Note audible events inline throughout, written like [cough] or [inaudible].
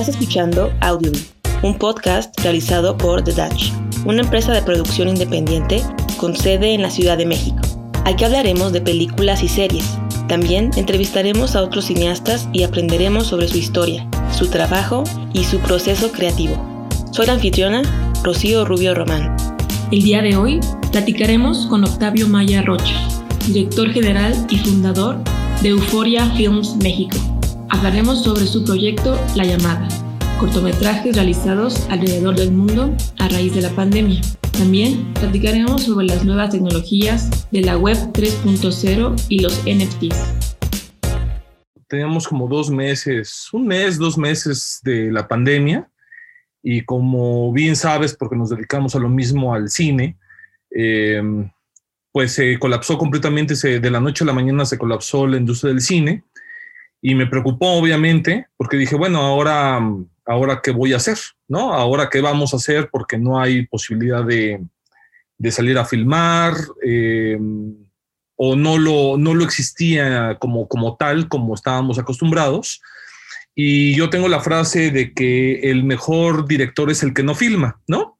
Estás escuchando Audio, un podcast realizado por The Dutch, una empresa de producción independiente con sede en la Ciudad de México. Aquí hablaremos de películas y series. También entrevistaremos a otros cineastas y aprenderemos sobre su historia, su trabajo y su proceso creativo. Soy la anfitriona, Rocío Rubio Román. El día de hoy platicaremos con Octavio Maya Rocha, director general y fundador de Euforia Films México. Hablaremos sobre su proyecto La Llamada, cortometrajes realizados alrededor del mundo a raíz de la pandemia. También platicaremos sobre las nuevas tecnologías de la web 3.0 y los NFTs. Teníamos como dos meses, un mes, dos meses de la pandemia y como bien sabes, porque nos dedicamos a lo mismo al cine, eh, pues se colapsó completamente, de la noche a la mañana se colapsó la industria del cine y me preocupó obviamente porque dije, bueno, ahora, ahora qué voy a hacer, ¿no? Ahora qué vamos a hacer porque no hay posibilidad de, de salir a filmar eh, o no lo, no lo existía como, como tal, como estábamos acostumbrados. Y yo tengo la frase de que el mejor director es el que no filma, ¿no?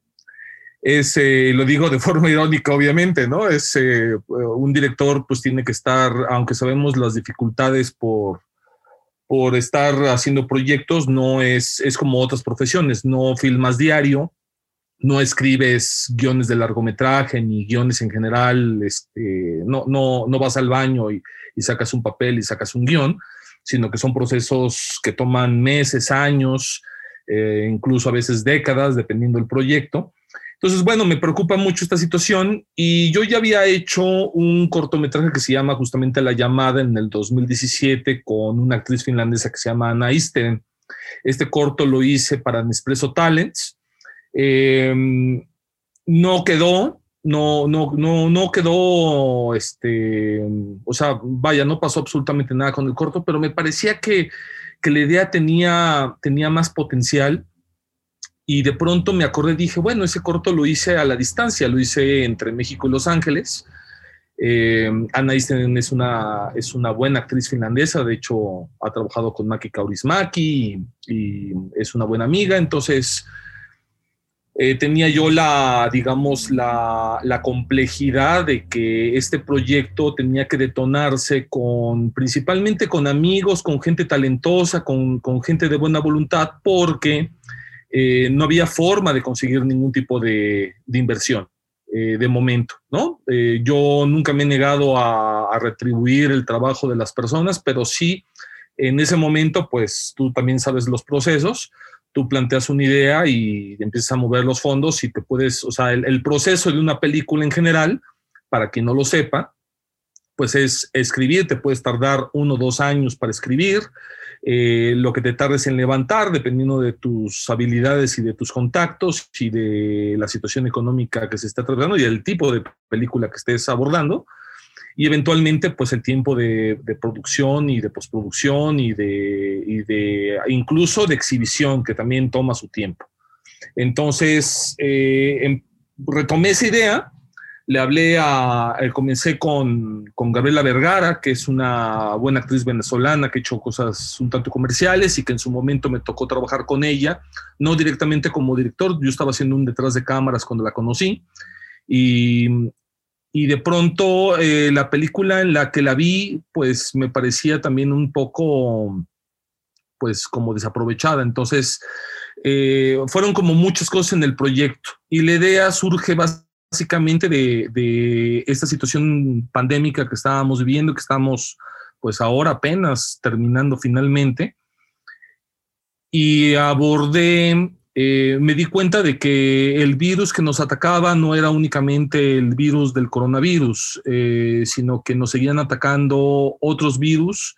Es, eh, lo digo de [laughs] forma irónica, obviamente, ¿no? Es eh, un director, pues tiene que estar, aunque sabemos las dificultades por, por estar haciendo proyectos, no es, es como otras profesiones, no filmas diario, no escribes guiones de largometraje ni guiones en general, este, no, no, no vas al baño y, sacas un papel y sacas un guion, sino que son procesos que toman meses, años, eh, incluso a veces décadas, dependiendo del proyecto. Entonces, bueno, me preocupa mucho esta situación y yo ya había hecho un cortometraje que se llama justamente La llamada en el 2017 con una actriz finlandesa que se llama Anna Isten. Este corto lo hice para Nespresso Talents. Em, no quedó, no, no, no, no quedó, este, o sea, vaya, no pasó absolutamente nada con el corto, pero me parecía que, que la idea tenía, tenía más potencial y de pronto me acordé, dije, bueno, ese corto lo hice a la distancia, lo hice entre México y Los Ángeles. Eh, Anna Eisten es una, es una buena actriz finlandesa, de hecho ha trabajado con Maki Kaurismaki y, es una buena amiga, entonces eh, tenía yo la, digamos, la, la, complejidad de que este proyecto tenía que detonarse con, principalmente con amigos, con gente talentosa, con, con gente de buena voluntad, porque eh, no había forma de conseguir ningún tipo de, inversión eh, de momento, ¿no? Eh, yo nunca me he negado a, retribuir el trabajo de las personas, pero sí, en ese momento, pues tú también sabes los procesos, tú planteas una idea y empiezas a mover los fondos y te puedes, o sea, el, proceso de una película en general, para quien no lo sepa, pues es escribir, te puedes tardar uno o dos años para escribir, eh, lo que te tardes en levantar, dependiendo de tus habilidades y de tus contactos y de la situación económica que se está tratando y el tipo de película que estés abordando. Y eventualmente, pues el tiempo de, producción y de postproducción y de, de, incluso de exhibición, que también toma su tiempo. Entonces, eh, em, retomé esa idea le hablé a, eh, comencé con, con, Gabriela Vergara, que es una buena actriz venezolana que ha hecho cosas un tanto comerciales y que en su momento me tocó trabajar con ella, no directamente como director, yo estaba haciendo un detrás de cámaras cuando la conocí y, y de pronto eh, la película en la que la vi, pues me parecía también un poco, pues como desaprovechada, entonces eh, fueron como muchas cosas en el proyecto y la idea surge bastante básicamente de, esta situación pandémica que estábamos viviendo, que estamos pues ahora apenas terminando finalmente. Y abordé, eh, me di cuenta de que el virus que nos atacaba no era únicamente el virus del coronavirus, eh, sino que nos seguían atacando otros virus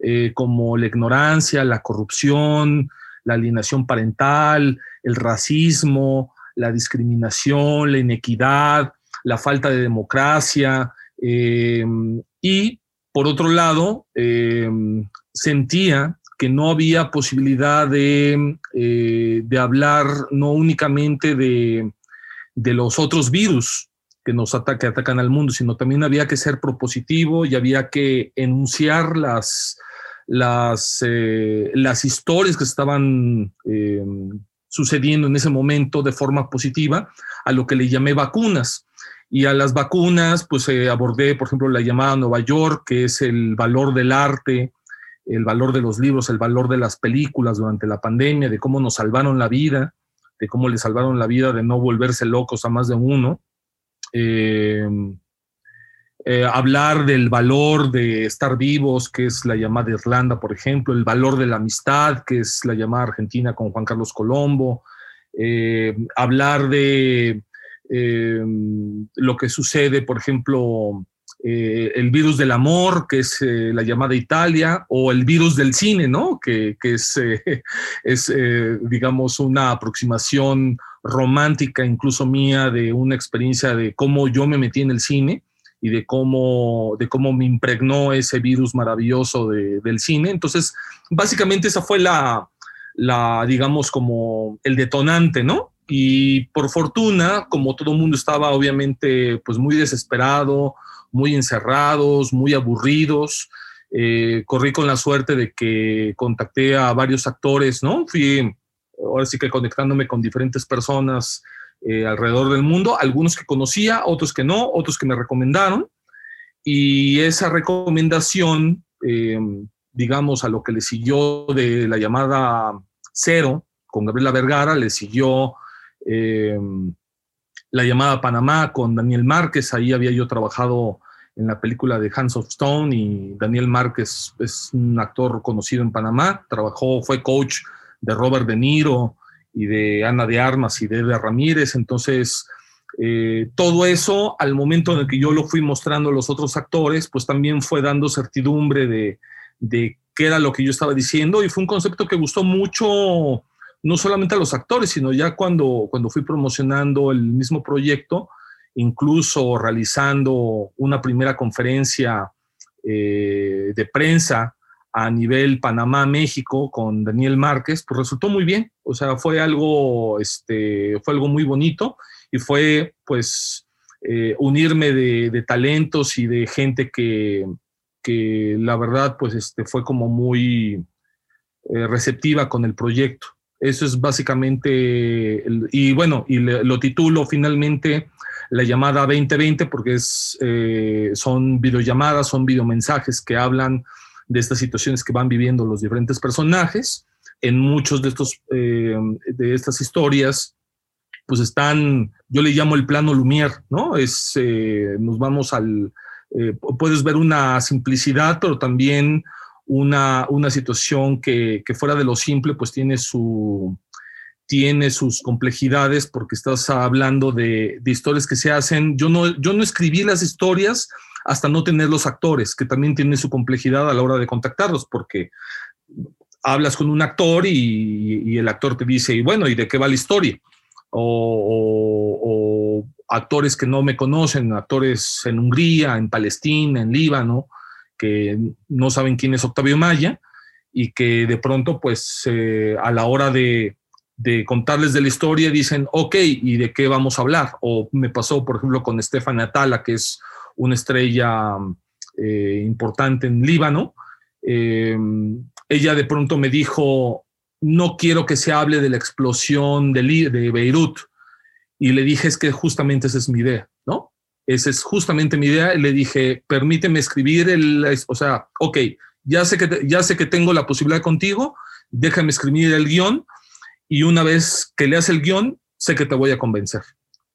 eh, como la ignorancia, la corrupción, la alienación parental, el racismo, la discriminación, la inequidad, la falta de democracia eh, y, por otro lado, eh, sentía que no había posibilidad de, eh, de hablar no únicamente de, de, los otros virus que nos atacan al mundo, sino también había que ser propositivo y había que enunciar las, las, las historias que estaban sucediendo en ese momento de forma positiva a lo que le llamé vacunas. Y a las vacunas, pues abordé, por ejemplo, la llamada Nueva York, que es el valor del arte, el valor de los libros, el valor de las películas durante la pandemia, de cómo nos salvaron la vida, de cómo le salvaron la vida de no volverse locos a más de uno. Eh, eh, hablar del valor de estar vivos, que es la llamada Irlanda, por ejemplo, el valor de la amistad, que es la llamada Argentina con Juan Carlos Colombo, eh, hablar de lo que sucede, por ejemplo, eh, el virus del amor, que es eh, la llamada Italia, o el virus del cine, ¿no? Que, es, eh, es digamos, una aproximación romántica, incluso mía, de una experiencia de cómo yo me metí en el cine y de cómo, de cómo me impregnó ese virus maravilloso del cine. Entonces, básicamente esa fue la, la, digamos, como el detonante, ¿no? Y por fortuna, como todo el mundo estaba obviamente pues muy desesperado, muy encerrados, muy aburridos. Eh, corrí con la suerte de que contacté a varios actores, ¿no? Fui ahora sí que conectándome con diferentes personas eh, alrededor del mundo, algunos que conocía, otros que no, otros que me recomendaron. Y esa recomendación, eh, digamos, a lo que le siguió de la llamada Cero con Gabriela Vergara, le siguió la llamada Panamá con Daniel Márquez, ahí había yo trabajado en la película de Hands of Stone y Daniel Márquez es un actor conocido en Panamá, trabajó, fue coach de Robert De Niro y de Ana de Armas y de Eder Ramírez, entonces eh, todo eso al momento en el que yo lo fui mostrando a los otros actores, pues también fue dando certidumbre de, de qué era lo que yo estaba diciendo. Y fue un concepto que gustó mucho no solamente a los actores, sino ya cuando, cuando fui promocionando el mismo proyecto, incluso realizando una primera conferencia eh, de prensa a nivel Panamá-México con Daniel Márquez, pues resultó muy bien. O sea, fue algo, este, fue algo muy bonito y fue pues eh, unirme de, talentos y de gente que, que la verdad pues este, fue como muy eh, receptiva con el proyecto. Eso es básicamente, y bueno, y lo titulo finalmente la llamada 2020 porque es, eh, son videollamadas, son videomensajes que hablan de estas situaciones que van viviendo los diferentes personajes. En muchos de, estos, eh, de estas historias, pues están, yo le llamo el plano Lumière, ¿no? Es, eh, nos vamos al, puedes ver una simplicidad, pero también una, una situación que, que, fuera de lo simple, pues tiene, su, tiene sus complejidades porque estás hablando de, de, historias que se hacen. Yo no, yo no escribí las historias hasta no tener los actores, que también tiene su complejidad a la hora de contactarlos, porque hablas con un actor y, el actor te dice, y bueno, ¿y de qué va la historia? O, actores que no me conocen, actores en Hungría, en Palestina, en Líbano, que no saben quién es Octavio Maya y que de pronto, pues eh, a la hora de, de, contarles de la historia dicen, ok, ¿y de qué vamos a hablar? O me pasó, por ejemplo, con Stefan Atala, que es una estrella eh, importante en Líbano. Eh, ella de pronto me dijo, no quiero que se hable de la explosión de, Beirut. Y le dije, es que justamente esa es mi idea, ¿no? Esa es justamente mi idea. Le dije, permíteme escribir el, o sea, ok, ya sé que, ya sé que tengo la posibilidad contigo, déjame escribir el guion y una vez que leas el guion, sé que te voy a convencer.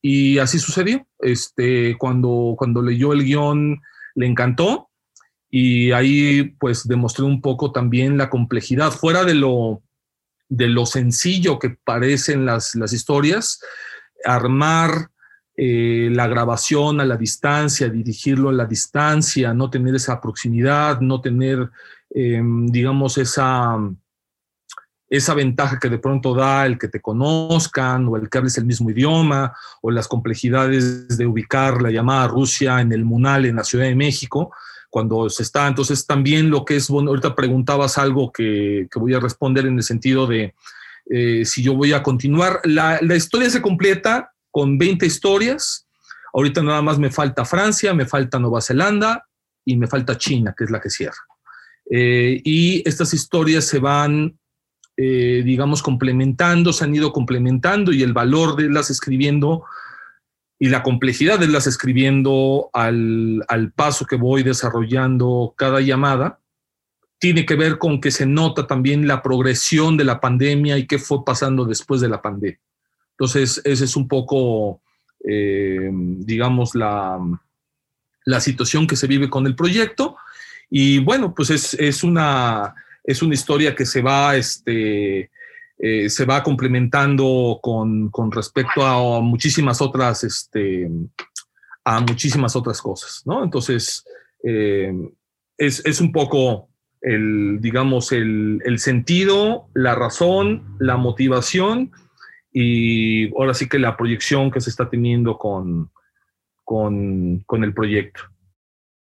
Y así sucedió. Este, cuando, cuando leyó el guion, le encantó y ahí pues demostré un poco también la complejidad, fuera de lo, de lo sencillo que parecen las, las historias, armar eh, la grabación a la distancia, dirigirlo a la distancia, no tener esa proximidad, no tener, em, digamos, esa, esa ventaja que de pronto da el que te conozcan o el que hables el mismo idioma o las complejidades de ubicar la llamada Rusia en el Munal en la Ciudad de México cuando se está. Entonces también lo que es, bueno, ahorita preguntabas algo que, voy a responder en el sentido de eh, si yo voy a continuar. La, la historia se completa con 20 historias. Ahorita nada más me falta Francia, me falta Nueva Zelanda y me falta China, que es la que cierra. Eh, y estas historias se van, eh, digamos, complementando, se han ido complementando y el valor de las escribiendo y la complejidad de las escribiendo al, al paso que voy desarrollando cada llamada, tiene que ver con que se nota también la progresión de la pandemia y qué fue pasando después de la pandemia. Entonces, esa es un poco, eh, digamos, la, la situación que se vive con el proyecto. Y bueno, pues es, es, una, es una historia que se va, este, eh, se va complementando con, con, respecto a muchísimas otras, este, a muchísimas otras cosas, ¿no? Entonces, eh, es, es, un poco el, digamos, el, el, sentido, la razón, la motivación y ahora sí que la proyección que se está teniendo con, con, con el proyecto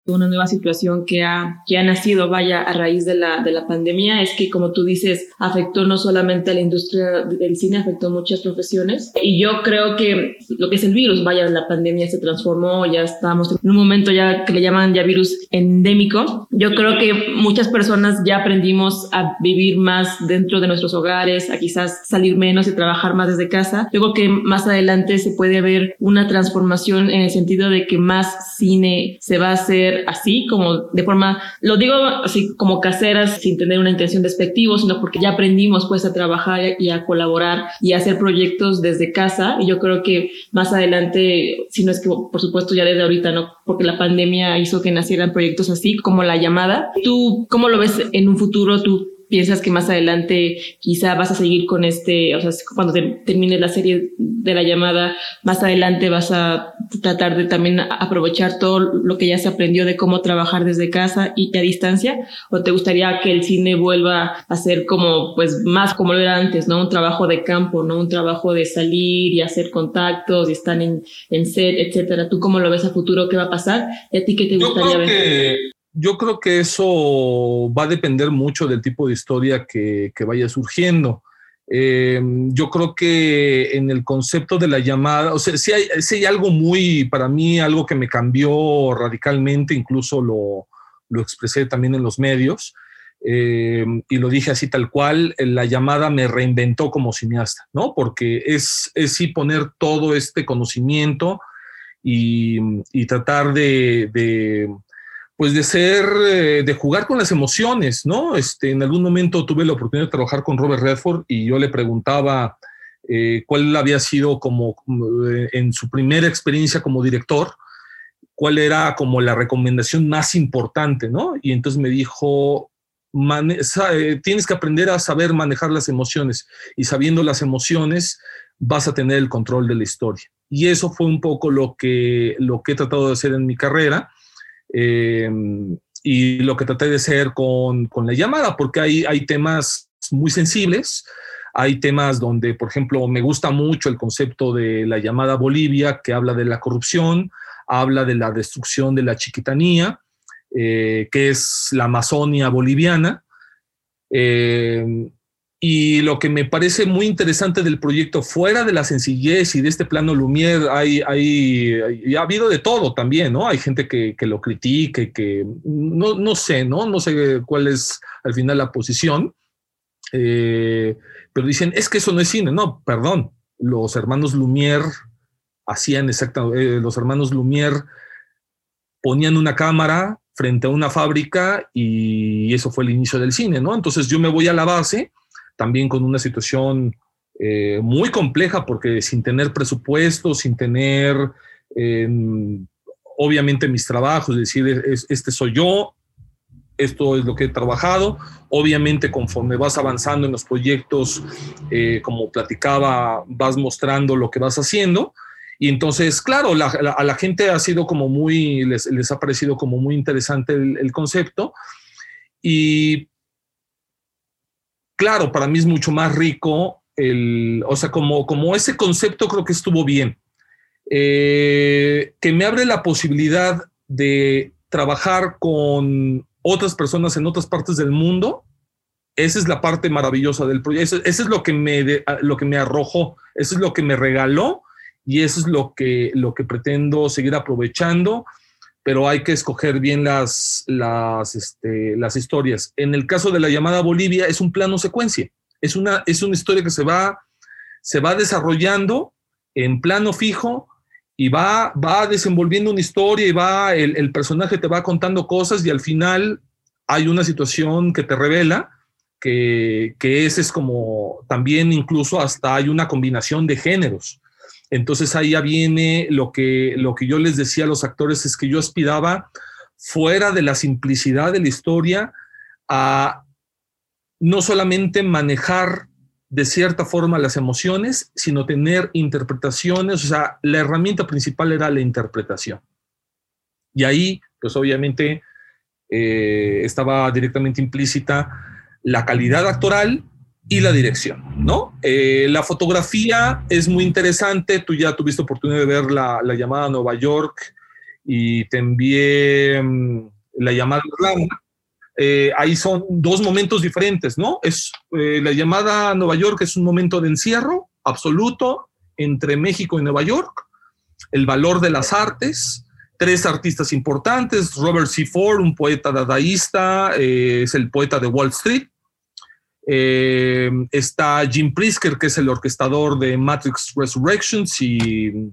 una nueva situación que ha, que ha nacido, vaya, a raíz de la, de la pandemia, es que, como tú dices, afectó no solamente a la industria del cine, afectó a muchas profesiones. Y yo creo que lo que es el virus, vaya, la pandemia se transformó, ya estamos en un momento ya que le llaman ya virus endémico. Yo creo que muchas personas ya aprendimos a vivir más dentro de nuestros hogares, a quizás salir menos y trabajar más desde casa. Yo creo que más adelante se puede ver una transformación en el sentido de que más cine se va a hacer así, como de forma, lo digo así como caseras, sin tener una intención despectiva, sino porque ya aprendimos pues a trabajar y a colaborar y a hacer proyectos desde casa. Y yo creo que más adelante, si no es que por supuesto ya desde ahorita, no, porque la pandemia hizo que nacieran proyectos así como la llamada. ¿Tú cómo lo ves en un futuro? ¿Tú piensas que más adelante quizá vas a seguir con este, o sea, cuando termine la serie de la llamada, más adelante vas a tratar de también aprovechar todo lo que ya se aprendió de cómo trabajar desde casa y a distancia? ¿O te gustaría que el cine vuelva a ser como, pues, más como lo era antes, ¿no? Un trabajo de campo, ¿no? Un trabajo de salir y hacer contactos y estar en, en set, etcétera. ¿Tú cómo lo ves a futuro? ¿Qué va a pasar? ¿Y a ti qué te gustaría ver? Yo creo que eso va a depender mucho del tipo de historia que, vaya surgiendo. Eh, yo creo que en el concepto de la llamada, o sea, si hay, algo muy, para mí, algo que me cambió radicalmente, incluso lo, lo expresé también en los medios, eh, y lo dije así tal cual, la llamada me reinventó como cineasta, ¿no? Porque es, es sí poner todo este conocimiento y, tratar de pues de ser, eh, de jugar con las emociones, ¿no? Este, en algún momento tuve la oportunidad de trabajar con Robert Redford y yo le preguntaba eh, cuál había sido como eh, en su primera experiencia como director, cuál era como la recomendación más importante, ¿no? Y entonces me dijo, tienes que aprender a saber manejar las emociones y sabiendo las emociones vas a tener el control de la historia. Y eso fue un poco lo que, lo que he tratado de hacer en mi carrera Em, y lo que traté de hacer con, con, la llamada, porque hay, hay temas muy sensibles, hay temas donde, por ejemplo, me gusta mucho el concepto de la llamada Bolivia, que habla de la corrupción, habla de la destrucción de la chiquitanía, eh, que es la Amazonia boliviana. Eh, y lo que me parece muy interesante del proyecto, fuera de la sencillez y de este plano Lumière, hay, hay, ha habido de todo también, ¿no? Hay gente que, que lo critique, que no, no, sé, ¿no? No sé cuál es al final la posición, eh, pero dicen, es que eso no es cine. No, perdón, los hermanos Lumière hacían exactamente, eh, los hermanos Lumière ponían una cámara frente a una fábrica y eso fue el inicio del cine, ¿no? Entonces yo me voy a la base también con una situación eh, muy compleja porque sin tener presupuesto, sin tener, em, obviamente, mis trabajos, es decir, este soy yo, esto es lo que he trabajado. Obviamente, conforme vas avanzando en los proyectos, eh, como platicaba, vas mostrando lo que vas haciendo. Y entonces, claro, a la gente ha sido como muy, les, les ha parecido como muy interesante el, el concepto. Y claro, para mí es mucho más rico, el, o sea, como, como ese concepto creo que estuvo bien, eh, que me abre la posibilidad de trabajar con otras personas en otras partes del mundo. Esa es la parte maravillosa del proyecto. Eso, es lo que, me, lo que me arrojó, eso es lo que me regaló y eso es lo que, lo que pretendo seguir aprovechando pero hay que escoger bien las, las, este, las historias. En el caso de la llamada Bolivia es un plano secuencia, es una, es una historia que se va, se va desarrollando en plano fijo y va, va desenvolviendo una historia y va, el, el personaje te va contando cosas y al final hay una situación que te revela que, que ese es como también incluso hasta hay una combinación de géneros. Entonces ahí ya viene lo que, lo que yo les decía a los actores, es que yo aspiraba fuera de la simplicidad de la historia a no solamente manejar de cierta forma las emociones, sino tener interpretaciones, o sea, la herramienta principal era la interpretación. Y ahí, pues obviamente, eh, estaba directamente implícita la calidad actoral y la dirección, ¿no? Eh, la fotografía es muy interesante, tú ya tuviste oportunidad de ver la, llamada a Nueva York y te envié mm, la llamada a Irlanda. Eh, ahí son dos momentos diferentes, ¿no? Es eh, la llamada a Nueva York es un momento de encierro absoluto entre México y Nueva York, el valor de las artes, tres artistas importantes, Robert C. Ford, un poeta dadaísta, es el poeta de Wall Street, eh, está Jim Prisker, que es el orquestador de Matrix Resurrections y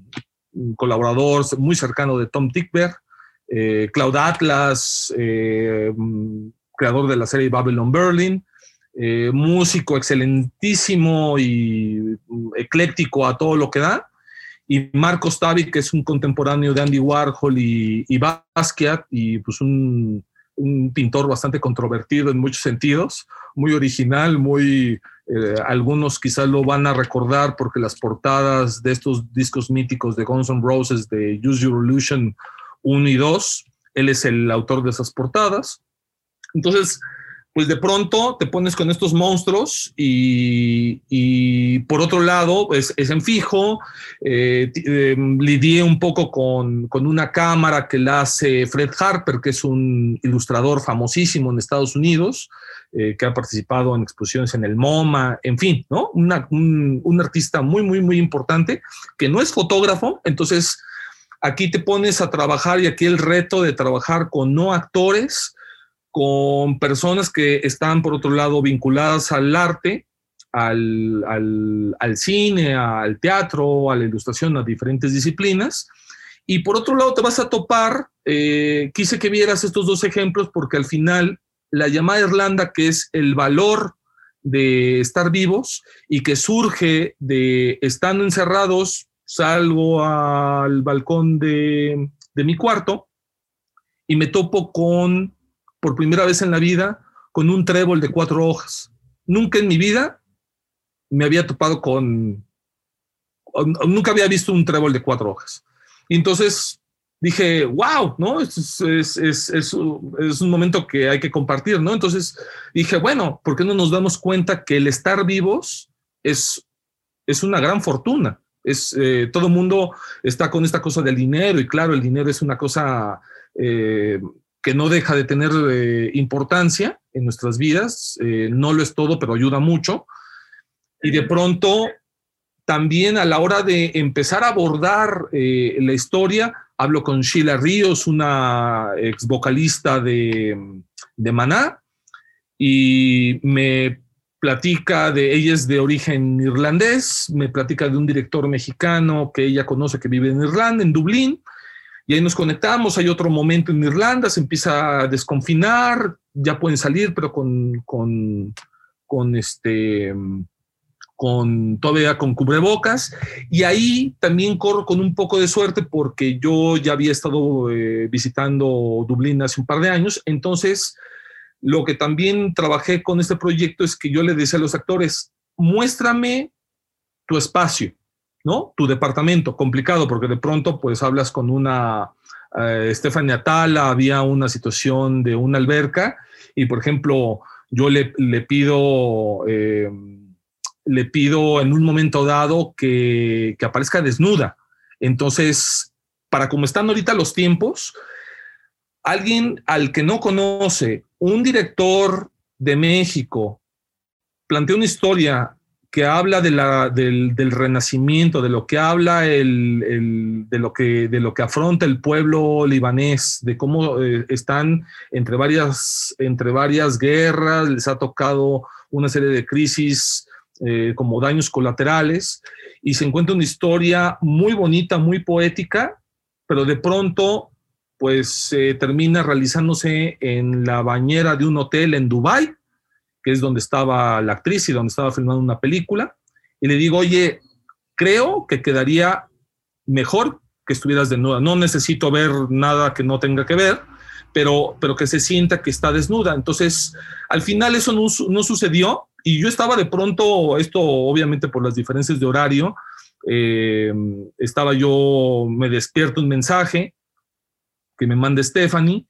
colaborador muy cercano de Tom Tickberg. Eh, Cloud Atlas, eh, creador de la serie Babylon Berlin. músico excelentísimo y ecléctico a todo lo que da. Y Marco Stavi, que es un contemporáneo de Andy Warhol y Basquiat, y pues un un pintor bastante controvertido en muchos sentidos, muy original, muy... Eh, algunos quizás lo van a recordar porque las portadas de estos discos míticos de Guns N' Roses de Use Your Illusion 1 y 2, él es el autor de esas portadas. Entonces, pues de pronto te pones con estos monstruos y, por otro lado es, en fijo, eh, em, lidié un poco con, una cámara que la hace Fred Harper, que es un ilustrador famosísimo en Estados Unidos, eh, que ha participado en exposiciones en el MoMA, en fin, ¿no? un, un artista muy, muy, muy importante, que no es fotógrafo, entonces aquí te pones a trabajar y aquí el reto de trabajar con no actores, con personas que están, por otro lado, vinculadas al arte, al, cine, al teatro, a la ilustración, a diferentes disciplinas. Y por otro lado, te vas a topar, eh, quise que vieras estos dos ejemplos porque al final la llamada Irlanda, que es el valor de estar vivos y que surge de estando encerrados, salgo al balcón de, de mi cuarto y me topo con por primera vez en la vida con un trébol de cuatro hojas. Nunca en mi vida me había topado con, nunca había visto un trébol de cuatro hojas. Y entonces dije, wow, ¿no? Es, es, es, es, un momento que hay que compartir, ¿no? Entonces dije, bueno, ¿por qué no nos damos cuenta que el estar vivos es, es una gran fortuna? Es, eh, todo mundo está con esta cosa del dinero y claro, el dinero es una cosa eh, que no deja de tener eh, importancia en nuestras vidas, eh, no lo es todo, pero ayuda mucho. Y de pronto, también a la hora de empezar a abordar eh, la historia, hablo con Sheila Ríos, una ex vocalista de, de Maná, y me platica de, ella es de origen irlandés, me platica de un director mexicano que ella conoce que vive en Irlanda, en Dublín, y ahí nos conectamos, hay otro momento en Irlanda, se empieza a desconfinar, ya pueden salir, pero con, con, con este con todavía con cubrebocas y ahí también corro con un poco de suerte porque yo ya había estado eh, visitando Dublín hace un par de años, entonces lo que también trabajé con este proyecto es que yo le decía a los actores, muéstrame tu espacio, ¿no? Tu departamento, complicado, porque de pronto pues hablas con una eh, Stephanie Atala, había una situación de una alberca y por ejemplo yo le, pido, eh, le pido en un momento dado que, que aparezca desnuda. Entonces, para como están ahorita los tiempos, alguien al que no conoce, un director de México, plantea una historia que habla de la, del, renacimiento, de lo que habla el, de, lo que, de lo que afronta el pueblo libanés, de cómo eh, están entre varias, entre varias guerras, les ha tocado una serie de crisis eh, como daños colaterales, y se encuentra una historia muy bonita, muy poética, pero de pronto pues se termina realizándose en la bañera de un hotel en Dubái, que es donde estaba la actriz y donde estaba filmando una película, y le digo, oye, creo que quedaría mejor que estuvieras desnuda. No necesito ver nada que no tenga que ver, pero, pero que se sienta que está desnuda. Entonces, al final eso no, no sucedió y yo estaba de pronto, esto obviamente por las diferencias de horario, eh, estaba yo, me despierto un mensaje que me manda Stephanie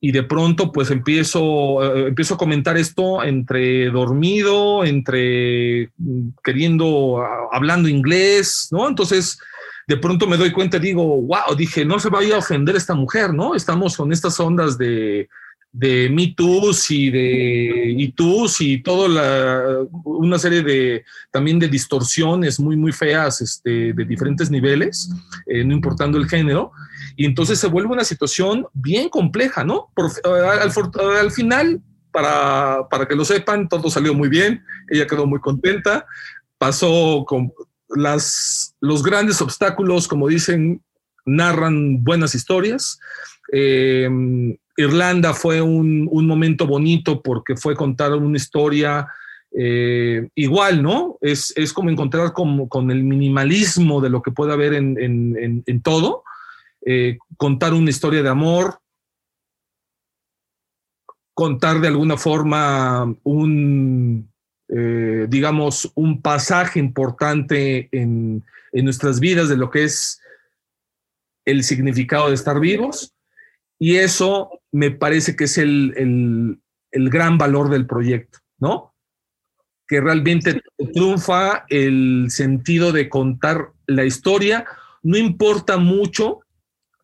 y de pronto pues empiezo, eh, empiezo a comentar esto entre dormido, entre mm, queriendo, hablando inglés, ¿no? Entonces de pronto me doy cuenta y digo, wow, dije, no se vaya a ofender esta mujer, ¿no? Estamos con estas ondas de, de y de y y toda una serie de también de distorsiones muy muy feas este, de diferentes niveles, eh, no importando el género, y entonces se vuelve una situación bien compleja, ¿no? al, al, final, para, para que lo sepan, todo salió muy bien, ella quedó muy contenta, pasó con las, los grandes obstáculos, como dicen, narran buenas historias. Eh, Irlanda fue un, momento bonito porque fue contar una historia eh, igual, ¿no? Es, como encontrar con, el minimalismo de lo que puede haber en, todo, eh, contar una historia de amor, contar de alguna forma un, eh, digamos, un pasaje importante en, en nuestras vidas de lo que es el significado de estar vivos y eso me parece que es el, gran valor del proyecto, ¿no? Que realmente triunfa el sentido de contar la historia. No importa mucho,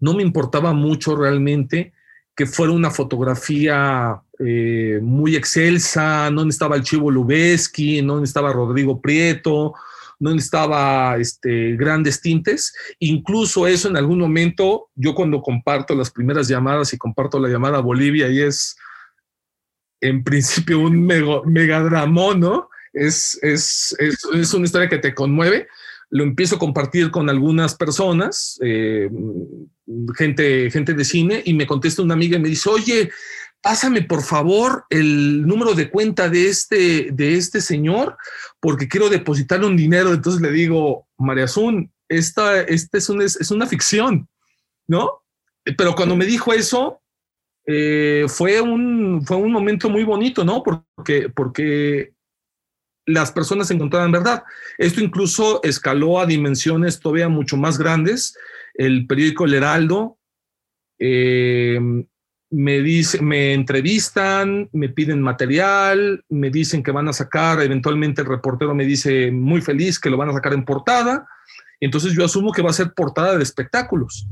no me importaba mucho realmente que fuera una fotografía eh, muy excelsa, no estaba el Chivo Lubeski, no estaba Rodrigo Prieto, no necesitaba este, grandes tintes. Incluso eso en algún momento, yo cuando comparto las primeras llamadas y comparto la llamada a Bolivia y es en principio un megadramón, ¿no? Es, es, es, una historia que te conmueve. Lo empiezo a compartir con algunas personas, eh, gente, gente de cine, y me contesta una amiga y me dice, oye, pásame por favor el número de cuenta de este, de este señor, porque quiero depositarle un dinero. Entonces le digo, María Azul, esta, esta es, una, es una ficción, ¿no? Pero cuando me dijo eso, eh, fue, un, fue un momento muy bonito, ¿no? Porque, porque las personas encontraban verdad. Esto incluso escaló a dimensiones todavía mucho más grandes. El periódico El Heraldo eh, me, dice, me entrevistan, me piden material, me dicen que van a sacar, eventualmente el reportero me dice muy feliz que lo van a sacar en portada, entonces yo asumo que va a ser portada de espectáculos.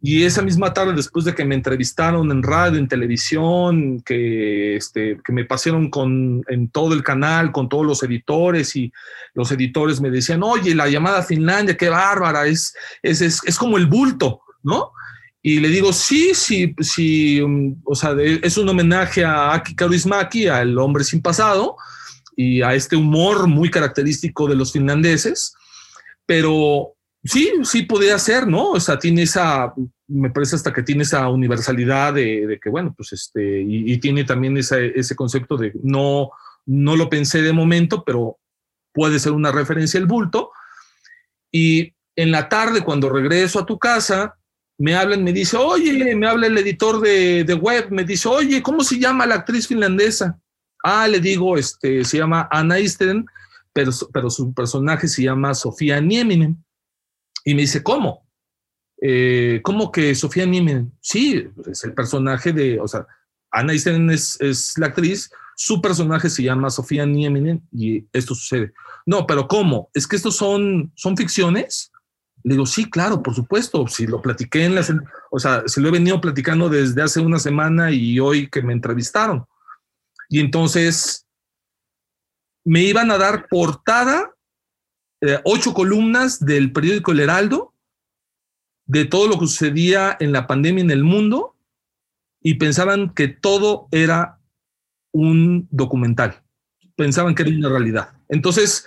Y esa misma tarde, después de que me entrevistaron en radio, en televisión, que, este, que me pasaron con, en todo el canal, con todos los editores, y los editores me decían, oye, la llamada Finlandia, qué bárbara, es, es, es, es como el bulto, ¿no? Y le digo, sí, sí, sí, um, o sea, es un homenaje a Aki Kaurismäki, al hombre sin pasado, y a este humor muy característico de los finlandeses, pero sí, sí podía ser, ¿no? O sea, tiene esa, me parece hasta que tiene esa universalidad de, que, bueno, pues este, y, tiene también ese concepto de no, no lo pensé de momento, pero puede ser una referencia al bulto. Y en la tarde, cuando regreso a tu casa, me hablan, me dice, oye, me habla el editor de, web, me dice, oye, ¿cómo se llama la actriz finlandesa? Ah, le digo, este, se llama Anna Eisten, pero, pero su personaje se llama Sofía Nieminen. Y me dice, ¿cómo? Eh, ¿Cómo que Sofía Nieminen? Sí, es el personaje de, o sea, Anna Eisten es, es la actriz, su personaje se llama Sofía Nieminen y esto sucede. No, pero ¿cómo? Es que estos son, son ficciones. Le digo, sí, claro, por supuesto. Si lo platiqué en las, o sea, si lo he venido platicando desde hace una semana y hoy que me entrevistaron. Y entonces me iban a dar portada, eh, ocho columnas del periódico El Heraldo, de todo lo que sucedía en la pandemia en el mundo, y pensaban que todo era un documental, pensaban que era una realidad. Entonces,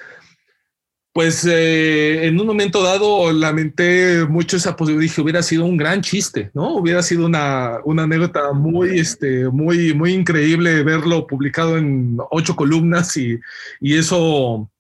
pues eh, en un momento dado lamenté mucho esa posibilidad, dije, hubiera sido un gran chiste, ¿no? Hubiera sido una, una anécdota muy, este, muy, muy increíble verlo publicado en ocho columnas y, y, eso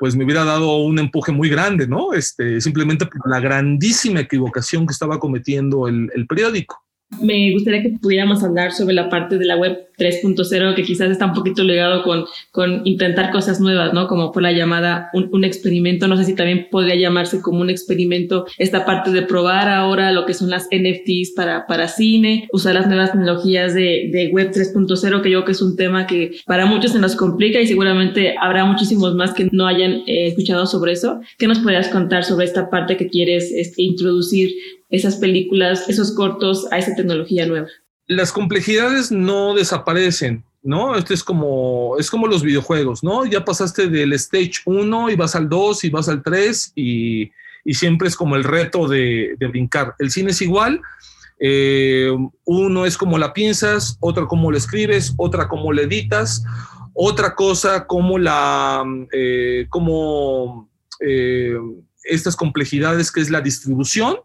pues me hubiera dado un empuje muy grande, ¿no? Este, simplemente por la grandísima equivocación que estaba cometiendo el, el periódico. Me gustaría que pudiéramos hablar sobre la parte de la web 3.0 que quizás está un poquito ligado con, con intentar cosas nuevas, ¿no? Como por la llamada un, un, experimento, no sé si también podría llamarse como un experimento esta parte de probar ahora lo que son las NFTs para, para cine, usar las nuevas tecnologías de, de web 3.0, que yo creo que es un tema que para muchos se nos complica y seguramente habrá muchísimos más que no hayan eh, escuchado sobre eso. ¿Qué nos podrías contar sobre esta parte que quieres este, introducir esas películas, esos cortos a esa tecnología nueva? las complejidades no desaparecen, ¿no? Esto es como, es como los videojuegos, ¿no? Ya pasaste del stage 1 y vas al 2 y vas al 3 y, y siempre es como el reto de, de brincar. El cine es igual, eh, uno es como la piensas, otra como la escribes, otra como la editas, otra cosa como la, eh, como eh, estas complejidades que es la distribución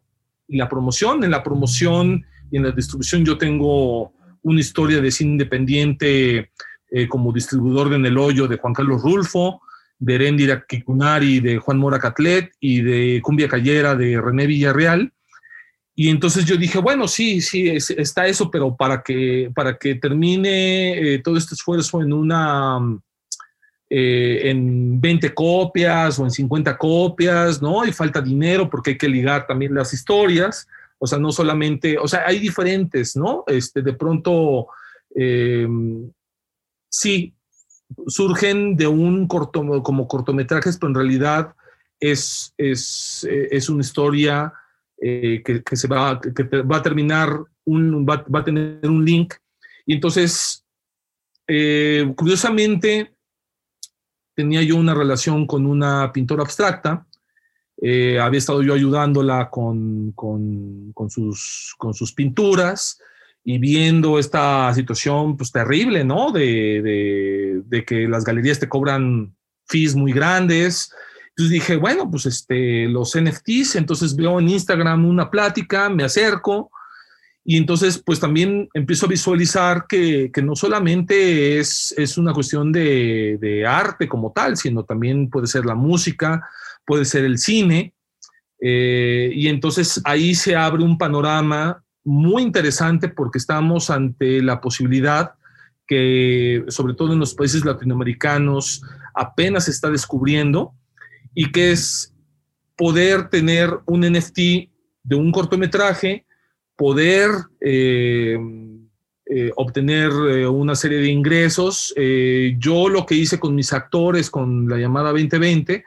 y la promoción. En la promoción y en la distribución yo tengo una historia de cine independiente eh, como distribuidor de En el Hoyo de Juan Carlos Rulfo, de Erendira Kikunari de Juan Mora Catlet y de Cumbia Callera de René Villarreal. Y entonces yo dije, bueno, sí, sí, está eso, pero para que, para que termine eh, todo este esfuerzo en una, eh, en 20 copias o en 50 copias, ¿no? Y falta dinero porque hay que ligar también las historias. O sea, no solamente, o sea, hay diferentes, ¿no? Este, de pronto, eh, sí, surgen de un corto, como cortometrajes, pero en realidad es, es, es una historia eh, que, que, se va, que va a terminar, un, va, va, a tener un link. Y entonces, eh, curiosamente, tenía yo una relación con una pintora abstracta eh, había estado yo ayudándola con, con, sus, pinturas y viendo esta situación pues terrible, ¿no? De, que las galerías te cobran fees muy grandes. Entonces dije, bueno, pues este, los NFTs, entonces veo en Instagram una plática, me acerco y entonces pues también empiezo a visualizar que, que no solamente es, es una cuestión de, de arte como tal, sino también puede ser la música, puede ser el cine, eh, y entonces ahí se abre un panorama muy interesante porque estamos ante la posibilidad que, sobre todo en los países latinoamericanos, apenas se está descubriendo, y que es poder tener un NFT de un cortometraje, poder eh, eh, obtener una serie de ingresos. yo lo que hice con mis actores, con la llamada 2020,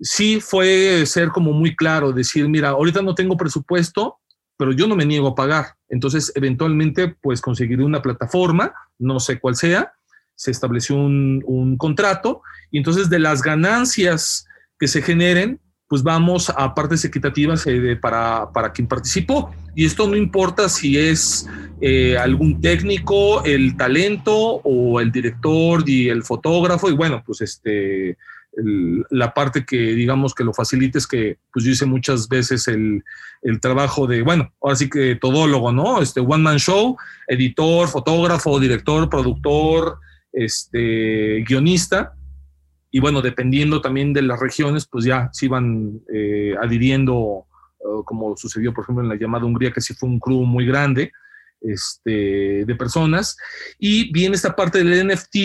sí fue ser como muy claro, decir, mira, ahorita no tengo presupuesto, pero yo no me niego a pagar. Entonces, eventualmente, pues conseguiré una plataforma, no sé cuál sea, se estableció un, un contrato y entonces de las ganancias que se generen, pues vamos a partes equitativas eh, para, para, quien participó. Y esto no importa si es eh, algún técnico, el talento o el director y el fotógrafo. Y bueno, pues este, la parte que digamos que lo facilite es que pues yo hice muchas veces el, el, trabajo de, bueno, ahora sí que todólogo, ¿no? Este one man show, editor, fotógrafo, director, productor, este, guionista. Y bueno, dependiendo también de las regiones, pues ya se iban eh, adhiriendo, como sucedió, por ejemplo, en la llamada Hungría, que sí fue un crew muy grande este, de personas. Y viene esta parte del NFT,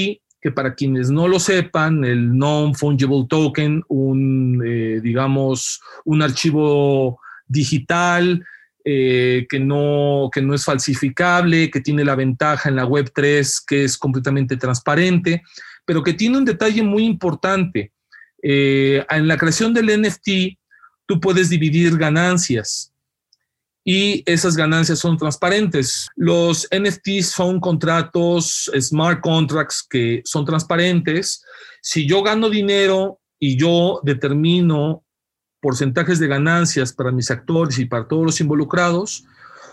que para quienes no lo sepan, el non-fungible token, un, eh, digamos, un archivo digital eh, que, no, que no es falsificable, que tiene la ventaja en la Web 3 que es completamente transparente, pero que tiene un detalle muy importante. Eh, en la creación del NFT, tú puedes dividir ganancias y esas ganancias son transparentes. Los NFTs son contratos, smart contracts que son transparentes. Si yo gano dinero y yo determino porcentajes de ganancias para mis actores y para todos los involucrados,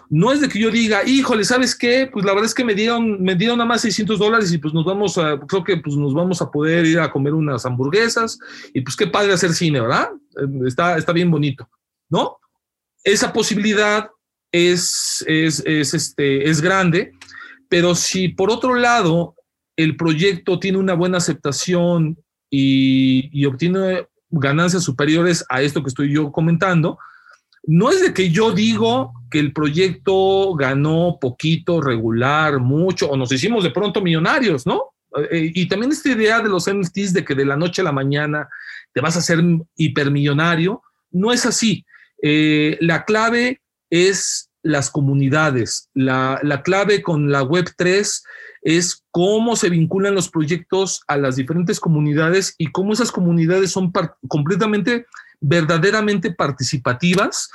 no es de que yo diga, híjole, ¿sabes qué? Pues la verdad es que me dieron, me dieron nada más 600 dólares y pues nos vamos a, creo que pues nos vamos a poder ir a comer unas hamburguesas y pues qué padre hacer cine, ¿verdad? Está, está bien bonito, ¿no? Esa posibilidad es, es, es, este, es grande, pero si por otro lado el proyecto tiene una buena aceptación y, y obtiene ganancias superiores a esto que estoy yo comentando, no es de que yo digo que el proyecto ganó poquito, regular, mucho, o nos hicimos de pronto millonarios, ¿no? Eh, y también esta idea de los NFTs de que de la noche a la mañana te vas a hacer hipermillonario, no es así. Eh, la clave es las comunidades. La, la clave con la Web3 es cómo se vinculan los proyectos a las diferentes comunidades y cómo esas comunidades son completamente verdaderamente participativas.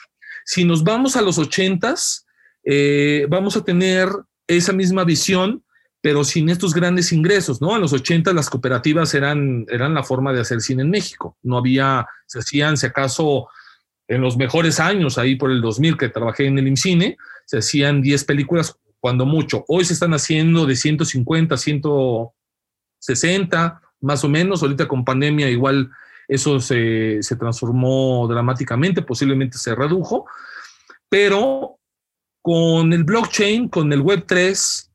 Si nos vamos a los ochentas, eh, vamos a tener esa misma visión, pero sin estos grandes ingresos, ¿no? En los ochentas las cooperativas eran, eran la forma de hacer cine en México. No había, se hacían, si acaso, en los mejores años, ahí por el 2000 que trabajé en el IMCINE, se hacían 10 películas, cuando mucho. Hoy se están haciendo de 150, 160, más o menos. Ahorita con pandemia igual eso se, transformó dramáticamente, posiblemente se redujo, pero con el blockchain, con el Web3,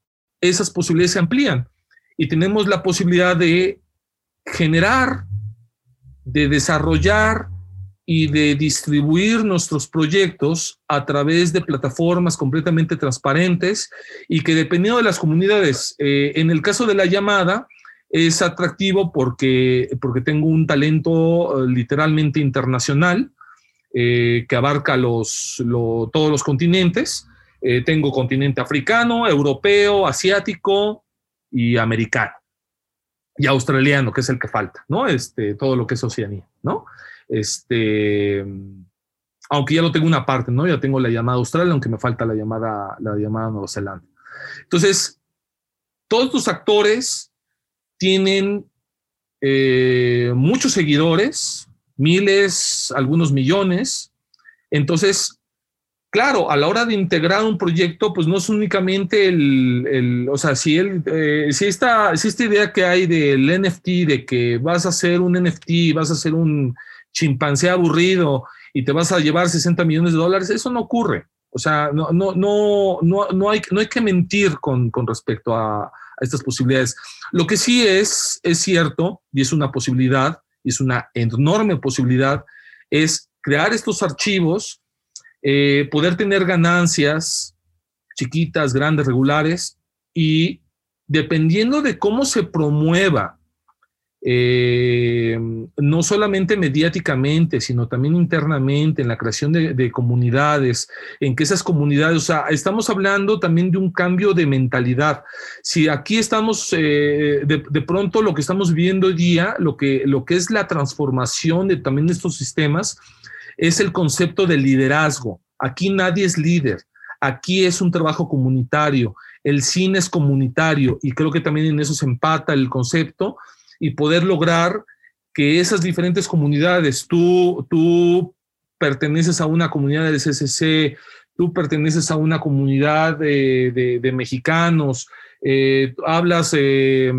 esas posibilidades se amplían y tenemos la posibilidad de generar, de desarrollar y de distribuir nuestros proyectos a través de plataformas completamente transparentes y que dependiendo de las comunidades, eh, en el caso de la llamada, es atractivo porque, porque tengo un talento eh, literalmente internacional eh, que abarca los, todos los continentes. Eh, tengo continente africano, europeo, asiático y americano. Y australiano, que es el que falta, ¿no? Este, todo lo que es Oceanía, ¿no? Este, aunque ya lo tengo una parte, ¿no? Ya tengo la llamada Australia, aunque me falta la llamada, la llamada Nueva Zelanda. Entonces, todos tus actores tienen eh, muchos seguidores, miles, algunos millones. Entonces, claro, a la hora de integrar un proyecto, pues no es únicamente el, o sea, si, eh, si, esta, si esta idea que hay del NFT, de que vas a hacer un NFT, vas a hacer un chimpancé aburrido y te vas a llevar 60 millones de dólares, eso no ocurre. O sea, no, no, no, no, hay, no hay que mentir con, con respecto a, a estas posibilidades. Lo que sí es, es cierto, y es una posibilidad, y es una enorme posibilidad, es crear estos archivos, eh, poder tener ganancias chiquitas, grandes, regulares, y dependiendo de cómo se promueva eh, no solamente mediáticamente, sino también internamente, en la creación de, comunidades, en que esas comunidades, o sea, estamos hablando también de un cambio de mentalidad. Si aquí estamos, eh, de, pronto lo que estamos viendo hoy día, lo que, lo que es la transformación de también estos sistemas, es el concepto de liderazgo. Aquí nadie es líder, aquí es un trabajo comunitario, el cine es comunitario y creo que también en eso se empata el concepto y poder lograr que esas diferentes comunidades, tú, tú perteneces a una comunidad del CCC, tú perteneces a una comunidad de, de, mexicanos, eh, hablas, eh,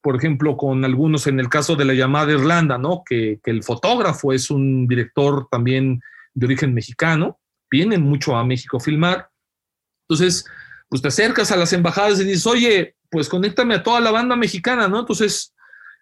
por ejemplo, con algunos en el caso de la llamada Irlanda, ¿no? Que, el fotógrafo es un director también de origen mexicano, vienen mucho a México a filmar. Entonces, pues te acercas a las embajadas y dices, oye, pues conéctame a toda la banda mexicana, ¿no? Entonces,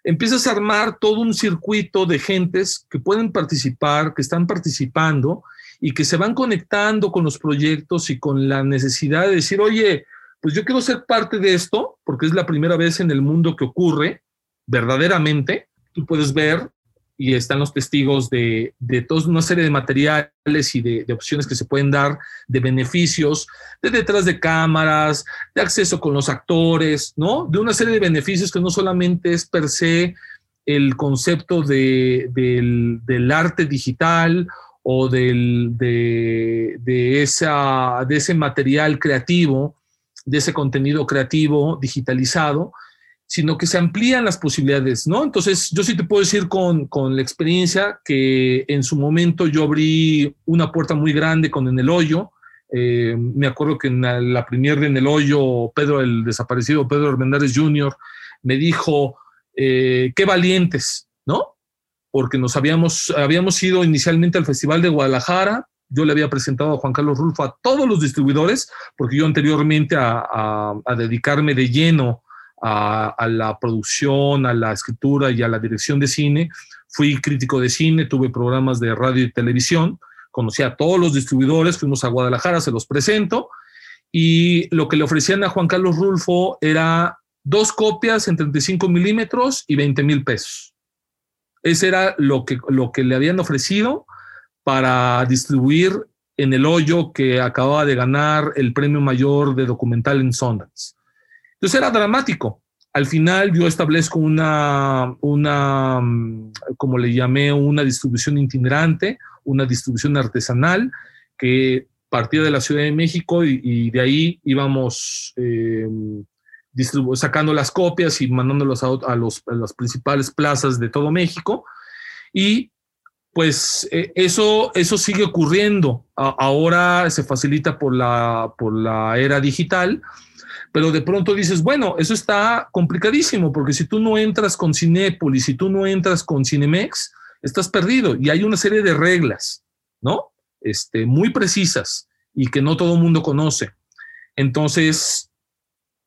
empiezas a armar todo un circuito de gentes que pueden participar, que están participando y que se van conectando con los proyectos y con la necesidad de decir, oye, pues yo quiero ser parte de esto, porque es la primera vez en el mundo que ocurre verdaderamente. Tú puedes ver y están los testigos de, de toda una serie de materiales y de, opciones que se pueden dar, de beneficios, de detrás de cámaras, de acceso con los actores, ¿no? De una serie de beneficios que no solamente es per se el concepto de, del, del arte digital o del, de, esa, de ese material creativo, de ese contenido creativo digitalizado, sino que se amplían las posibilidades, ¿no? Entonces, yo sí te puedo decir con, con la experiencia que en su momento yo abrí una puerta muy grande con En el Hoyo. Eh, me acuerdo que en la, la premier de En el Hoyo, Pedro, el desaparecido Pedro Hernández Jr., me dijo, eh, qué valientes, ¿no? Porque nos habíamos, habíamos ido inicialmente al Festival de Guadalajara, yo le había presentado a Juan Carlos Rulfo a todos los distribuidores, porque yo anteriormente a, dedicarme de lleno a, a, la producción, a la escritura y a la dirección de cine, fui crítico de cine, tuve programas de radio y televisión, conocí a todos los distribuidores, fuimos a Guadalajara, se los presento, y lo que le ofrecían a Juan Carlos Rulfo era dos copias en 35 milímetros y 20 mil pesos. Ese era lo que, lo que le habían ofrecido para distribuir en el hoyo que acababa de ganar el premio mayor de documental en Sundance. Entonces era dramático. Al final yo establezco una, una, como le llamé, una distribución itinerante, una distribución artesanal que partía de la Ciudad de México y, y de ahí íbamos eh, sacando las copias y mandándolas a, a, los, a, las principales plazas de todo México. Y pues eh, eso, eso sigue ocurriendo. Ahora se facilita por la, por la era digital, pero de pronto dices, bueno, eso está complicadísimo, porque si tú no entras con Cinépolis, si tú no entras con Cinemex, estás perdido. Y hay una serie de reglas, ¿no? Este, muy precisas y que no todo el mundo conoce. Entonces,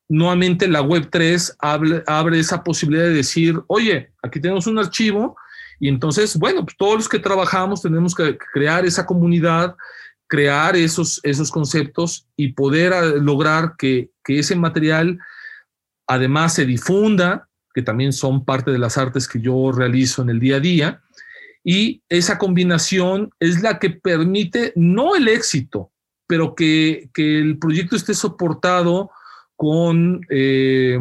nuevamente la web 3 abre, abre, esa posibilidad de decir, oye, aquí tenemos un archivo y entonces, bueno, pues todos los que trabajamos tenemos que crear esa comunidad, crear esos, esos conceptos y poder ah, lograr que, que ese material además se difunda, que también son parte de las artes que yo realizo en el día a día. Y esa combinación es la que permite, no el éxito, pero que, que el proyecto esté soportado con, eh,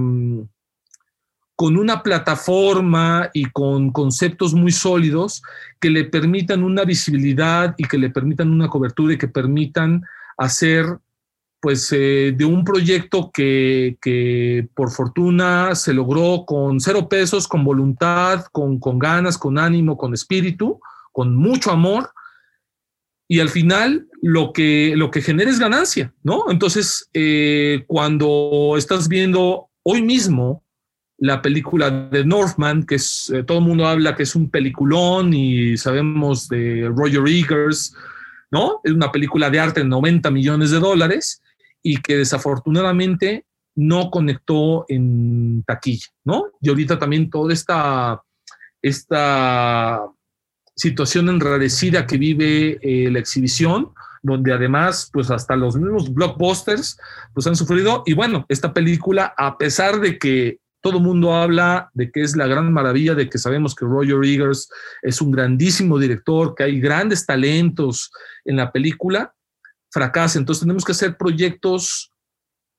con una plataforma y con conceptos muy sólidos que le permitan una visibilidad y que le permitan una cobertura y que permitan hacer pues eh, de un proyecto que, que, por fortuna se logró con cero pesos, con voluntad, con, con ganas, con ánimo, con espíritu, con mucho amor, y al final lo que, lo que genera es ganancia, ¿no? Entonces, eh, cuando estás viendo hoy mismo la película de Northman, que es, eh, todo el mundo habla que es un peliculón y sabemos de Roger Eagers, ¿no? Es una película de arte de 90 millones de dólares y que desafortunadamente no conectó en taquilla, ¿no? Y ahorita también toda esta, esta situación enrarecida que vive eh, la exhibición, donde además, pues hasta los mismos blockbusters, pues han sufrido. Y bueno, esta película, a pesar de que todo el mundo habla de que es la gran maravilla, de que sabemos que Roger Eagers es un grandísimo director, que hay grandes talentos en la película, fracasa. Entonces tenemos que hacer proyectos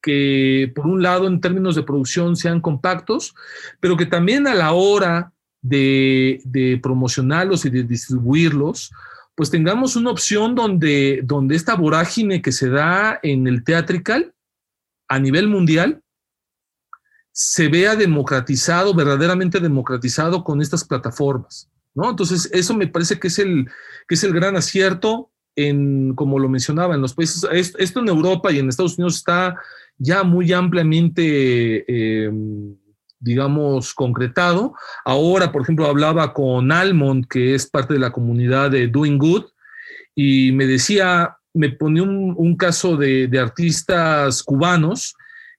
que, por un lado, en términos de producción sean compactos, pero que también a la hora de, de, promocionarlos y de distribuirlos, pues tengamos una opción donde, donde esta vorágine que se da en el teatrical a nivel mundial se vea democratizado, verdaderamente democratizado con estas plataformas, ¿no? Entonces, eso me parece que es el, que es el gran acierto en, como lo mencionaba, en los países, esto en Europa y en Estados Unidos está ya muy ampliamente... Eh, digamos, concretado. Ahora, por ejemplo, hablaba con Almond, que es parte de la comunidad de Doing Good, y me decía, me ponía un, caso de, artistas cubanos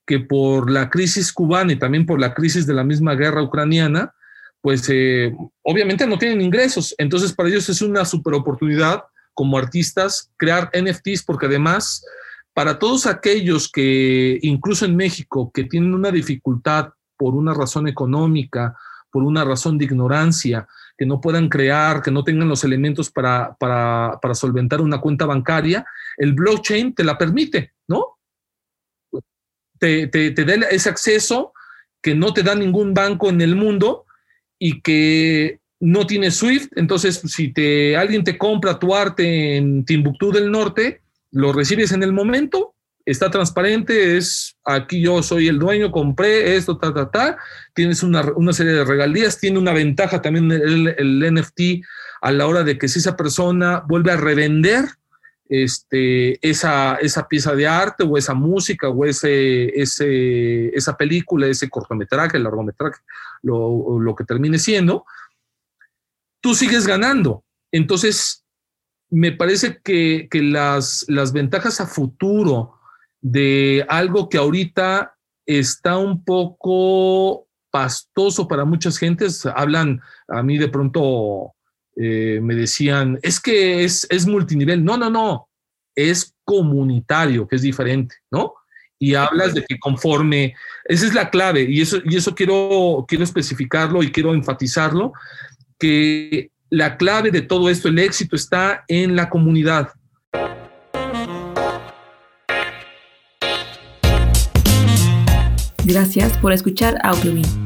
que por la crisis cubana y también por la crisis de la misma guerra ucraniana, pues eh, obviamente no tienen ingresos. Entonces, para ellos es una super oportunidad como artistas crear NFTs, porque además, para todos aquellos que, incluso en México, que tienen una dificultad por una razón económica, por una razón de ignorancia, que no puedan crear, que no tengan los elementos para, para, para solventar una cuenta bancaria, el blockchain te la permite, ¿no? Te, te, te da ese acceso que no te da ningún banco en el mundo y que no tiene Swift, entonces si te, alguien te compra tu arte en Timbuktu del Norte, lo recibes en el momento, está transparente, es aquí yo soy el dueño, compré esto, ta, ta, ta, tienes una, serie de regalías, tiene una ventaja también el, el, NFT a la hora de que si esa persona vuelve a revender este, esa, esa pieza de arte o esa música o ese, ese, esa película, ese cortometraje, largometraje, lo, lo que termine siendo, tú sigues ganando. Entonces, me parece que, las, las ventajas a futuro de algo que ahorita está un poco pastoso para muchas gentes, hablan, a mí de pronto eh, me decían, es que es, es multinivel. No, no, no, es comunitario, que es diferente, ¿no? y hablas de que conforme, esa es la clave y eso, y eso quiero, quiero especificarlo y quiero enfatizarlo, que la clave de todo esto, el éxito está en la comunidad. Gracias por escuchar Audiobin,